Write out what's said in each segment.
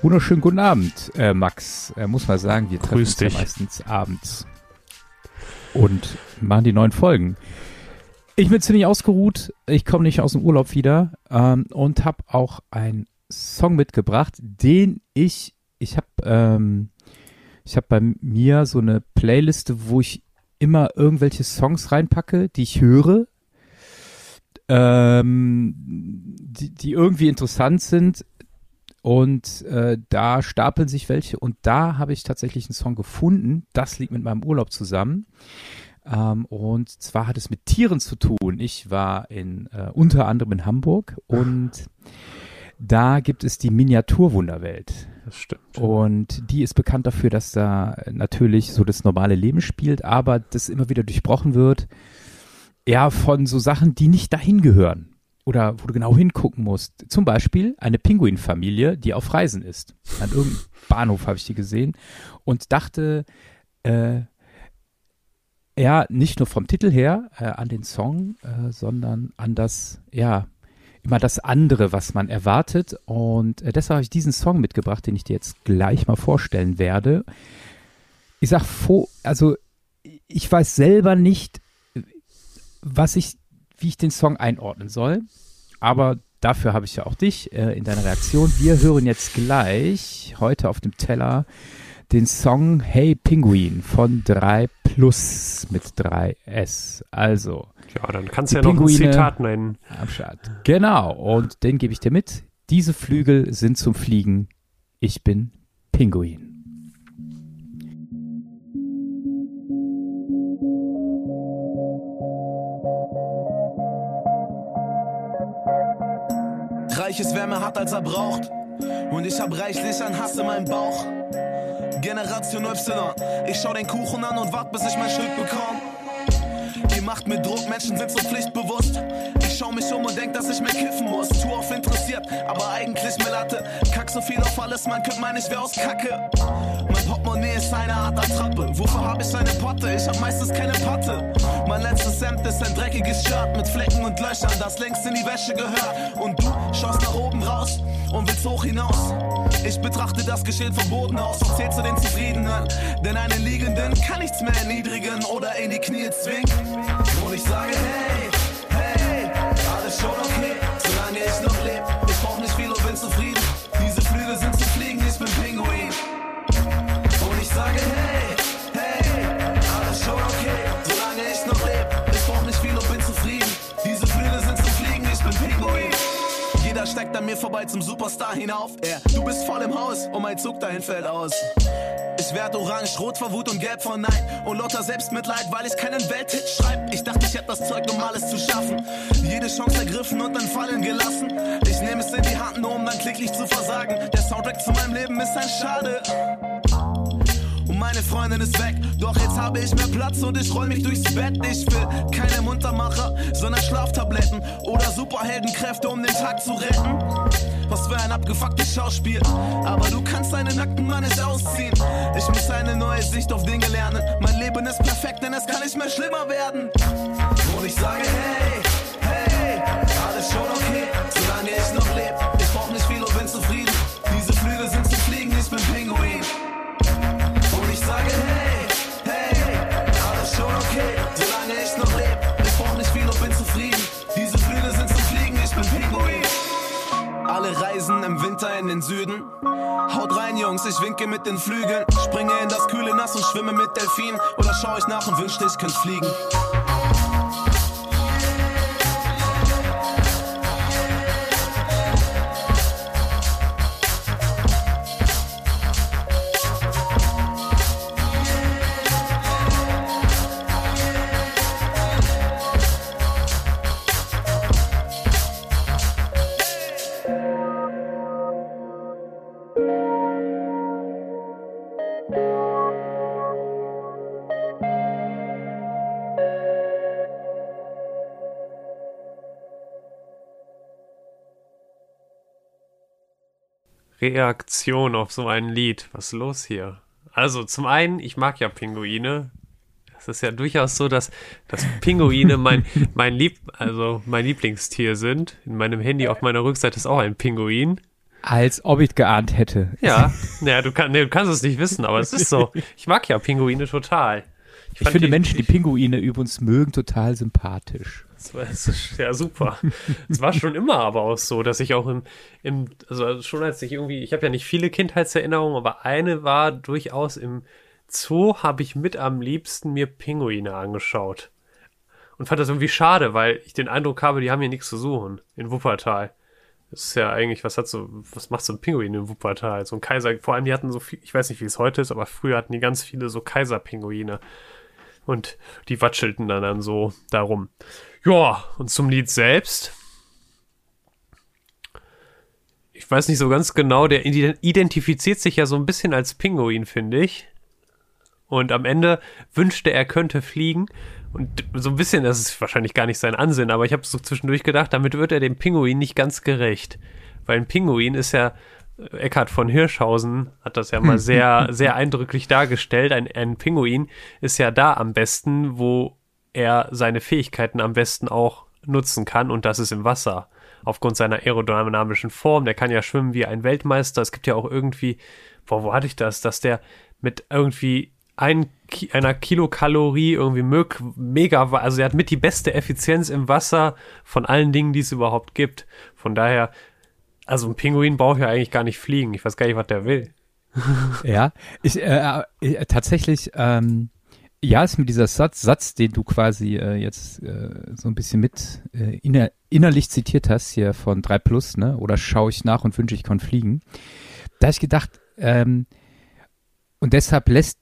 Wunderschönen guten Abend, äh, Max. Äh, muss mal sagen, wir treffen Grüß uns ja meistens abends und machen die neuen Folgen. Ich bin ziemlich ausgeruht. Ich komme nicht aus dem Urlaub wieder ähm, und habe auch einen Song mitgebracht, den ich, ich habe, ähm, ich habe bei mir so eine Playliste, wo ich immer irgendwelche Songs reinpacke, die ich höre, ähm, die, die irgendwie interessant sind. Und äh, da stapeln sich welche. Und da habe ich tatsächlich einen Song gefunden. Das liegt mit meinem Urlaub zusammen. Ähm, und zwar hat es mit Tieren zu tun. Ich war in äh, unter anderem in Hamburg und da gibt es die Miniaturwunderwelt. Das stimmt. Und die ist bekannt dafür, dass da natürlich so das normale Leben spielt, aber das immer wieder durchbrochen wird. Ja, von so Sachen, die nicht dahin gehören. Oder wo du genau hingucken musst. Zum Beispiel eine Pinguinfamilie, die auf Reisen ist. An irgendeinem Bahnhof habe ich die gesehen und dachte, äh, ja, nicht nur vom Titel her äh, an den Song, äh, sondern an das, ja, immer das andere, was man erwartet. Und äh, deshalb habe ich diesen Song mitgebracht, den ich dir jetzt gleich mal vorstellen werde. Ich sag vor, also ich weiß selber nicht, was ich, wie ich den Song einordnen soll. Aber dafür habe ich ja auch dich äh, in deiner Reaktion. Wir hören jetzt gleich heute auf dem Teller den Song Hey Penguin von 3 Plus mit 3S. Also, Ja, dann kannst du ja noch ein Pinguine- Zitat nennen. am Start. Genau, und den gebe ich dir mit. Diese Flügel sind zum Fliegen. Ich bin Pinguin. Reich ist, wer mehr hat, als er braucht. Und ich hab reichlich an Hass in meinem Bauch. Generation Y, ich schau den Kuchen an und wart, bis ich mein Stück bekomm. Ihr macht mir Druck, Menschen sind so pflichtbewusst. Ich schau mich um und denk, dass ich mehr kiffen muss. Zu oft interessiert, aber eigentlich mir Latte. Kack so viel auf alles, man könnte meinen, ich wär aus Kacke. Mein Portemonnaie ist eine Art Attrappe. Wofür hab ich eine Potte? Ich hab meistens keine Patte. Mein letztes Hemd ist ein dreckiges Shirt mit Flecken und Löchern, das längst in die Wäsche gehört. Und du schaust nach oben raus und willst hoch hinaus. Ich betrachte das Geschehen vom Boden aus und zähl zu den Zufriedenen. Denn einen Liegenden kann nichts mehr erniedrigen oder in die Knie zwingen. Und ich sage, hey, mir vorbei zum Superstar hinauf. Er, du bist voll im Haus und mein Zug dahin fällt aus. Ich werd orange, rot vor Wut und gelb vor Neid und lauter Selbstmitleid, weil ich keinen Welthit schreib. Ich dachte, ich hätte das Zeug, um alles zu schaffen. Jede Chance ergriffen und dann fallen gelassen. Ich nehme es in die Hand, nur um dann kläglich zu versagen. Der Soundtrack zu meinem Leben ist ein Schade. Und meine Freundin ist weg, doch jetzt habe ich mehr Platz und ich roll mich durchs Bett. Ich will keine Muntermacher, sondern Schlaftabletten oder Superheldenkräfte, um den Tag zu retten. Was für ein abgefucktes Schauspiel, aber du kannst deinen nackten Mann nicht ausziehen. Ich muss eine neue Sicht auf Dinge lernen. Mein Leben ist perfekt, denn es kann nicht mehr schlimmer werden. In den Süden. Haut rein, Jungs, ich winke mit den Flügeln. Springe in das kühle Nass und schwimme mit Delfinen. Oder schau ich nach und wünschte, ich könnte fliegen. Reaktion auf so ein Lied. Was ist los hier? Also, zum einen, ich mag ja Pinguine. Es ist ja durchaus so, dass, dass Pinguine mein, mein Lieb, also mein Lieblingstier sind. In meinem Handy auf meiner Rückseite ist auch ein Pinguin. Als ob ich geahnt hätte. Ja, naja, du, kann, nee, du kannst es nicht wissen, aber es ist so. Ich mag ja Pinguine total. Ich, ich finde die, Menschen, die Pinguine übrigens mögen, total sympathisch. Das war, das ist, ja, super. Es war schon immer aber auch so, dass ich auch im, im also schon als ich irgendwie, ich habe ja nicht viele Kindheitserinnerungen, aber eine war durchaus im Zoo, habe ich mit am liebsten mir Pinguine angeschaut. Und fand das irgendwie schade, weil ich den Eindruck habe, die haben hier nichts zu suchen in Wuppertal. Das ist ja eigentlich, was hat so, was macht so ein Pinguin in Wuppertal? So ein Kaiser, vor allem die hatten so viel, ich weiß nicht, wie es heute ist, aber früher hatten die ganz viele so Kaiserpinguine. Und die watschelten dann, dann so darum. Ja, und zum Lied selbst. Ich weiß nicht so ganz genau, der identifiziert sich ja so ein bisschen als Pinguin, finde ich. Und am Ende wünschte er könnte fliegen. Und so ein bisschen, das ist wahrscheinlich gar nicht sein Ansinn, aber ich habe so zwischendurch gedacht, damit wird er dem Pinguin nicht ganz gerecht. Weil ein Pinguin ist ja, Eckhard von Hirschhausen hat das ja mal sehr, sehr eindrücklich dargestellt. Ein, ein Pinguin ist ja da am besten, wo er seine Fähigkeiten am besten auch nutzen kann und das ist im Wasser. Aufgrund seiner aerodynamischen Form, der kann ja schwimmen wie ein Weltmeister. Es gibt ja auch irgendwie, boah, wo hatte ich das, dass der mit irgendwie ein, einer Kilokalorie irgendwie mega, also er hat mit die beste Effizienz im Wasser von allen Dingen, die es überhaupt gibt. Von daher, also ein Pinguin braucht ja eigentlich gar nicht fliegen. Ich weiß gar nicht, was der will. ja, ich, äh, äh, tatsächlich, ähm, ja, ist mir dieser Satz, Satz, den du quasi äh, jetzt äh, so ein bisschen mit äh, inner, innerlich zitiert hast, hier von 3 Plus, ne? Oder schaue ich nach und wünsche, ich kann fliegen. Da habe ich gedacht, ähm, und deshalb lässt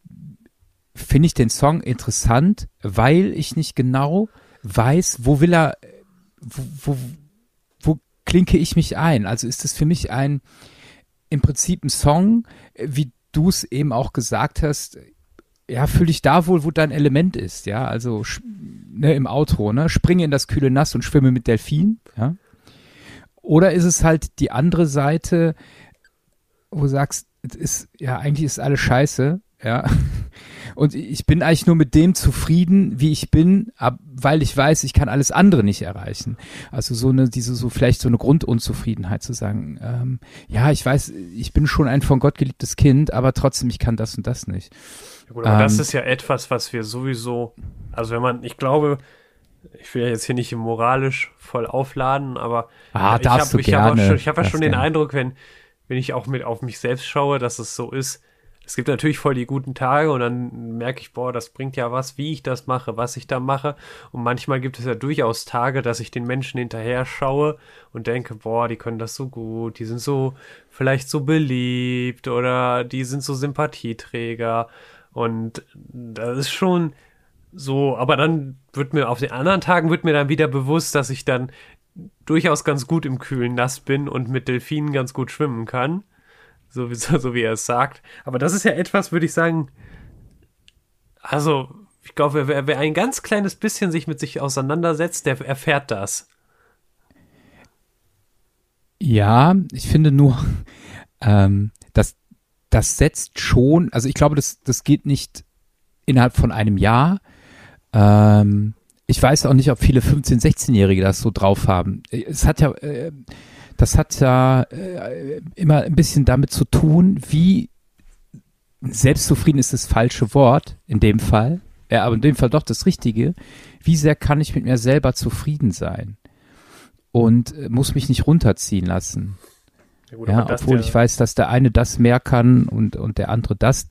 finde ich den Song interessant, weil ich nicht genau weiß, wo will er, wo, wo klinke ich mich ein? Also ist es für mich ein, im Prinzip ein Song, wie du es eben auch gesagt hast, ja, fühl dich da wohl, wo dein Element ist, ja, also ne, im Outro, ne, springe in das kühle Nass und schwimme mit Delfin, ja. Oder ist es halt die andere Seite, wo du sagst, ist, ja, eigentlich ist alles scheiße, ja. Und ich bin eigentlich nur mit dem zufrieden, wie ich bin, ab, weil ich weiß, ich kann alles andere nicht erreichen. Also so eine, diese, so vielleicht so eine Grundunzufriedenheit zu sagen, ähm, ja, ich weiß, ich bin schon ein von Gott geliebtes Kind, aber trotzdem, ich kann das und das nicht. Ja, gut, aber ähm, das ist ja etwas, was wir sowieso, also wenn man, ich glaube, ich will ja jetzt hier nicht moralisch voll aufladen, aber ah, ich habe hab, ich hab schon, ich hab ja schon den Eindruck, wenn, wenn ich auch mit auf mich selbst schaue, dass es so ist, es gibt natürlich voll die guten Tage und dann merke ich, boah, das bringt ja was, wie ich das mache, was ich da mache. Und manchmal gibt es ja durchaus Tage, dass ich den Menschen hinterher schaue und denke, boah, die können das so gut, die sind so vielleicht so beliebt oder die sind so Sympathieträger. Und das ist schon so, aber dann wird mir auf den anderen Tagen wird mir dann wieder bewusst, dass ich dann durchaus ganz gut im kühlen Nass bin und mit Delfinen ganz gut schwimmen kann so wie, so wie er es sagt. Aber das ist ja etwas, würde ich sagen, also ich glaube, wer, wer ein ganz kleines bisschen sich mit sich auseinandersetzt, der erfährt das. Ja, ich finde nur, ähm, das, das setzt schon, also ich glaube, das, das geht nicht innerhalb von einem Jahr. Ähm, ich weiß auch nicht, ob viele 15-, 16-Jährige das so drauf haben. Es hat ja, äh, das hat ja äh, immer ein bisschen damit zu tun, wie selbstzufrieden ist das falsche Wort in dem Fall, ja, aber in dem Fall doch das Richtige. Wie sehr kann ich mit mir selber zufrieden sein und äh, muss mich nicht runterziehen lassen? Ja, gut, ja obwohl ich weiß, dass der eine das mehr kann und, und der andere das.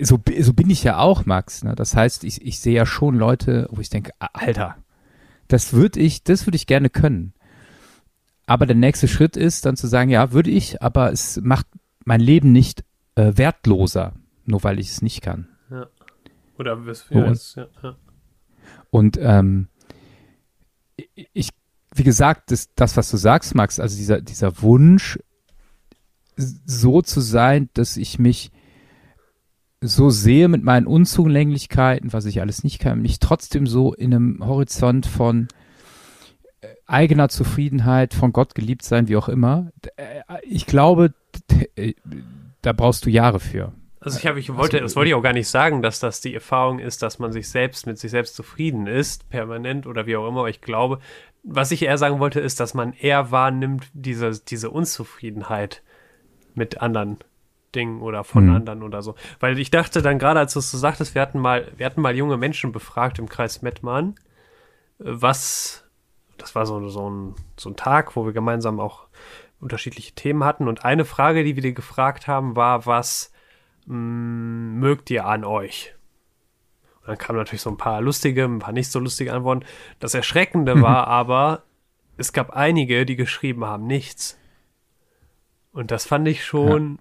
So, so bin ich ja auch, Max. Ne? Das heißt, ich, ich sehe ja schon Leute, wo ich denke, Alter, das würde ich, das würde ich gerne können. Aber der nächste Schritt ist dann zu sagen, ja, würde ich, aber es macht mein Leben nicht äh, wertloser, nur weil ich es nicht kann. Ja. Oder ja, und, ja, ja. und ähm, ich, wie gesagt, das, das, was du sagst, Max, also dieser, dieser Wunsch, so zu sein, dass ich mich so sehe mit meinen Unzulänglichkeiten, was ich alles nicht kann, mich trotzdem so in einem Horizont von eigener Zufriedenheit, von Gott geliebt sein, wie auch immer. Äh, ich glaube, äh, da brauchst du Jahre für. Also ich habe, ich wollte, das wollte ich auch gar nicht sagen, dass das die Erfahrung ist, dass man sich selbst mit sich selbst zufrieden ist, permanent oder wie auch immer. Aber ich glaube, was ich eher sagen wollte, ist, dass man eher wahrnimmt, diese, diese Unzufriedenheit mit anderen Dingen oder von Mhm. anderen oder so. Weil ich dachte dann gerade, als du es so sagtest, wir hatten mal, wir hatten mal junge Menschen befragt im Kreis Mettmann, äh, was, das war so, so, ein, so ein Tag, wo wir gemeinsam auch unterschiedliche Themen hatten. Und eine Frage, die wir dir gefragt haben, war, was mh, mögt ihr an euch? Und dann kamen natürlich so ein paar lustige, ein paar nicht so lustige Antworten. Das Erschreckende war aber, es gab einige, die geschrieben haben, nichts. Und das fand ich schon,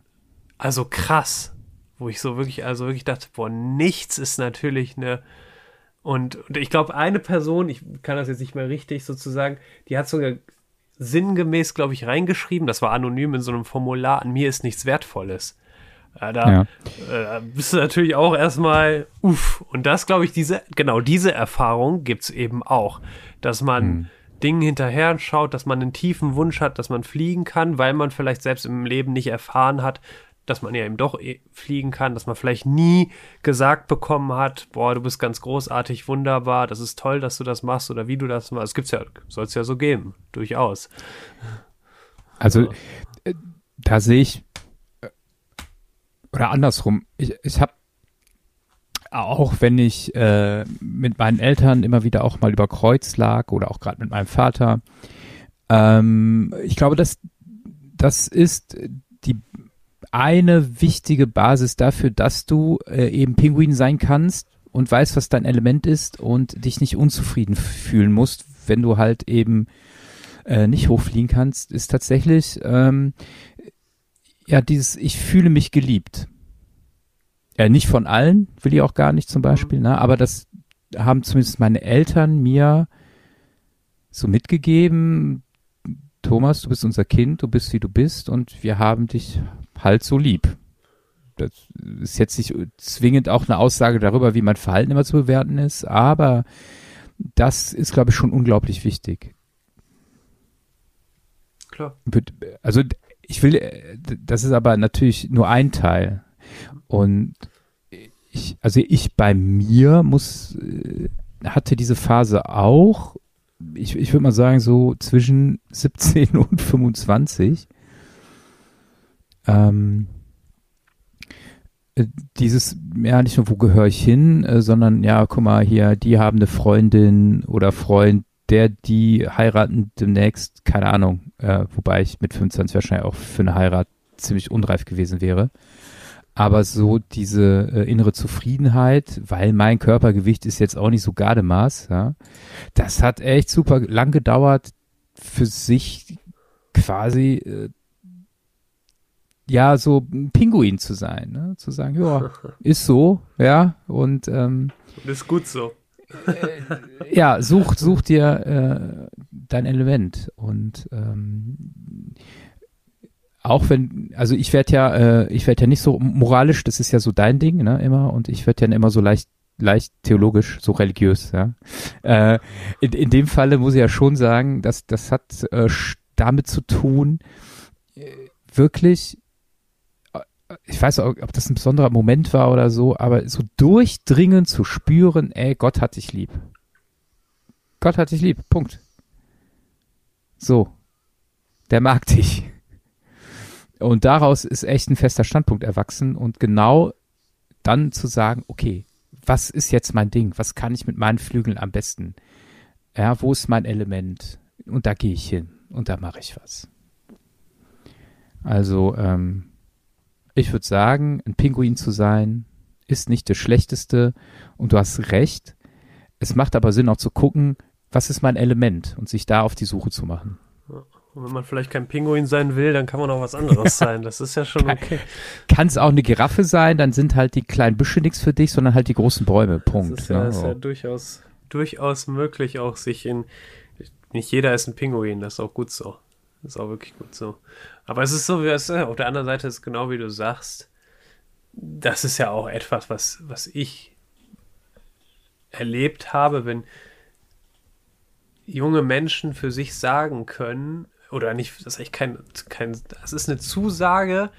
also krass, wo ich so wirklich, also wirklich dachte, boah, nichts ist natürlich eine. Und, und ich glaube, eine Person, ich kann das jetzt nicht mehr richtig sozusagen, die hat sogar sinngemäß, glaube ich, reingeschrieben, das war anonym in so einem Formular, an mir ist nichts Wertvolles. Ja, da Ja. äh, bist du natürlich auch erstmal, uff. Und das, glaube ich, diese, genau diese Erfahrung gibt's eben auch, dass man Hm. Dingen hinterher schaut, dass man einen tiefen Wunsch hat, dass man fliegen kann, weil man vielleicht selbst im Leben nicht erfahren hat, dass man ja eben doch eh fliegen kann, dass man vielleicht nie gesagt bekommen hat, boah, du bist ganz großartig, wunderbar, das ist toll, dass du das machst oder wie du das machst. Es gibt's ja, soll es ja so geben, durchaus. Also äh, da sehe ich äh, oder andersrum. Ich, ich habe auch, wenn ich äh, mit meinen Eltern immer wieder auch mal über Kreuz lag oder auch gerade mit meinem Vater, ähm, ich glaube, dass das ist eine wichtige Basis dafür, dass du äh, eben Pinguin sein kannst und weißt, was dein Element ist und dich nicht unzufrieden fühlen musst, wenn du halt eben äh, nicht hochfliegen kannst, ist tatsächlich ähm, ja dieses Ich fühle mich geliebt. Ja, nicht von allen, will ich auch gar nicht zum Beispiel, ne? aber das haben zumindest meine Eltern mir so mitgegeben. Thomas, du bist unser Kind, du bist wie du bist und wir haben dich halt so lieb. Das ist jetzt nicht zwingend auch eine Aussage darüber, wie mein Verhalten immer zu bewerten ist, aber das ist, glaube ich, schon unglaublich wichtig. Klar. Also ich will, das ist aber natürlich nur ein Teil. Und ich, also ich bei mir muss, äh, hatte diese Phase auch, ich, ich würde mal sagen, so zwischen 17 und 25. Ähm, äh, dieses, ja, nicht nur, wo gehöre ich hin, äh, sondern ja, guck mal hier, die haben eine Freundin oder Freund, der, die heiraten demnächst, keine Ahnung, äh, wobei ich mit 25 wahrscheinlich auch für eine Heirat ziemlich unreif gewesen wäre. Aber so diese äh, innere Zufriedenheit, weil mein Körpergewicht ist jetzt auch nicht so Gardemaß, ja, das hat echt super lang gedauert, für sich quasi äh, ja so ein Pinguin zu sein, ne? zu sagen, ja, ist so, ja, und ähm, ist gut so. ja, such, such dir äh, dein Element und ähm, auch wenn, also ich werde ja, äh, ich werde ja nicht so moralisch, das ist ja so dein Ding, ne, immer, und ich werde ja immer so leicht, leicht theologisch, so religiös, ja. Äh, in, in dem Falle muss ich ja schon sagen, dass das hat äh, damit zu tun, äh, wirklich, äh, ich weiß auch, ob das ein besonderer Moment war oder so, aber so durchdringend zu spüren, ey, Gott hat dich lieb. Gott hat dich lieb, Punkt. So. Der mag dich. Und daraus ist echt ein fester Standpunkt erwachsen und genau dann zu sagen, okay, was ist jetzt mein Ding? Was kann ich mit meinen Flügeln am besten? Ja, wo ist mein Element? Und da gehe ich hin und da mache ich was. Also, ähm, ich würde sagen, ein Pinguin zu sein, ist nicht das Schlechteste und du hast recht. Es macht aber Sinn auch zu gucken, was ist mein Element und sich da auf die Suche zu machen. Und wenn man vielleicht kein Pinguin sein will, dann kann man auch was anderes sein. Das ist ja schon okay. Kann es auch eine Giraffe sein, dann sind halt die kleinen Büsche nichts für dich, sondern halt die großen Bäume. Punkt. Das ist ja, ne? ist ja durchaus, durchaus möglich, auch sich in. Nicht jeder ist ein Pinguin, das ist auch gut so. Ist auch wirklich gut so. Aber es ist so, wie es. Auf der anderen Seite ist genau wie du sagst. Das ist ja auch etwas, was, was ich erlebt habe, wenn junge Menschen für sich sagen können, oder nicht, das ist echt kein, kein, das ist eine Zusage,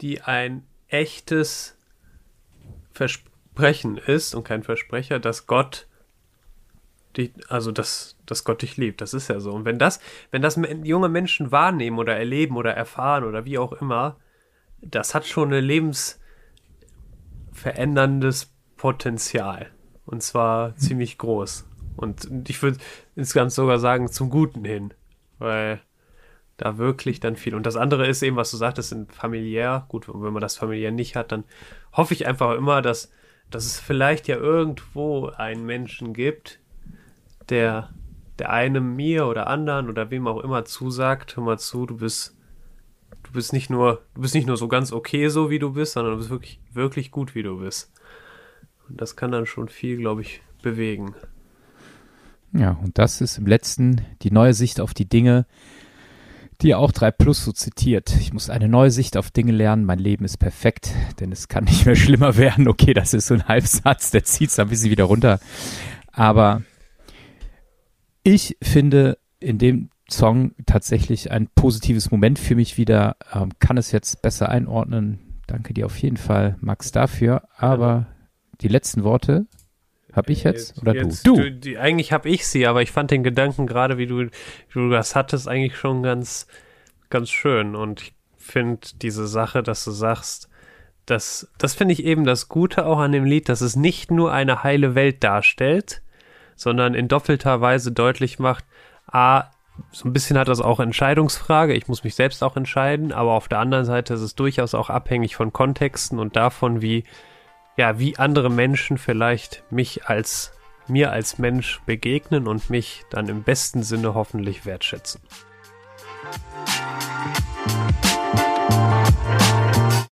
die ein echtes Versprechen ist und kein Versprecher, dass Gott dich, also dass, dass Gott dich liebt. Das ist ja so. Und wenn das, wenn das junge Menschen wahrnehmen oder erleben oder erfahren oder wie auch immer, das hat schon ein lebensveränderndes Potenzial. Und zwar ziemlich groß. Und ich würde insgesamt sogar sagen, zum Guten hin. Weil da wirklich dann viel. Und das andere ist eben, was du sagtest, familiär. Gut, wenn man das familiär nicht hat, dann hoffe ich einfach immer, dass, dass es vielleicht ja irgendwo einen Menschen gibt, der, der einem mir oder anderen oder wem auch immer zusagt, hör mal zu, du bist, du bist nicht nur, du bist nicht nur so ganz okay so, wie du bist, sondern du bist wirklich, wirklich gut, wie du bist. Und das kann dann schon viel, glaube ich, bewegen. Ja, und das ist im letzten die neue Sicht auf die Dinge, die auch 3 Plus so zitiert. Ich muss eine neue Sicht auf Dinge lernen. Mein Leben ist perfekt, denn es kann nicht mehr schlimmer werden. Okay, das ist so ein Halbsatz, der zieht es ein bisschen wieder runter. Aber ich finde in dem Song tatsächlich ein positives Moment für mich wieder. Ähm, kann es jetzt besser einordnen. Danke dir auf jeden Fall, Max, dafür. Aber die letzten Worte habe ich jetzt, oder jetzt, du? du? Die, eigentlich habe ich sie, aber ich fand den Gedanken gerade, wie du, wie du das hattest, eigentlich schon ganz, ganz schön. Und ich finde diese Sache, dass du sagst, das, das finde ich eben das Gute auch an dem Lied, dass es nicht nur eine heile Welt darstellt, sondern in doppelter Weise deutlich macht, a, so ein bisschen hat das auch Entscheidungsfrage, ich muss mich selbst auch entscheiden, aber auf der anderen Seite ist es durchaus auch abhängig von Kontexten und davon, wie, ja, wie andere Menschen vielleicht mich als, mir als Mensch begegnen und mich dann im besten Sinne hoffentlich wertschätzen.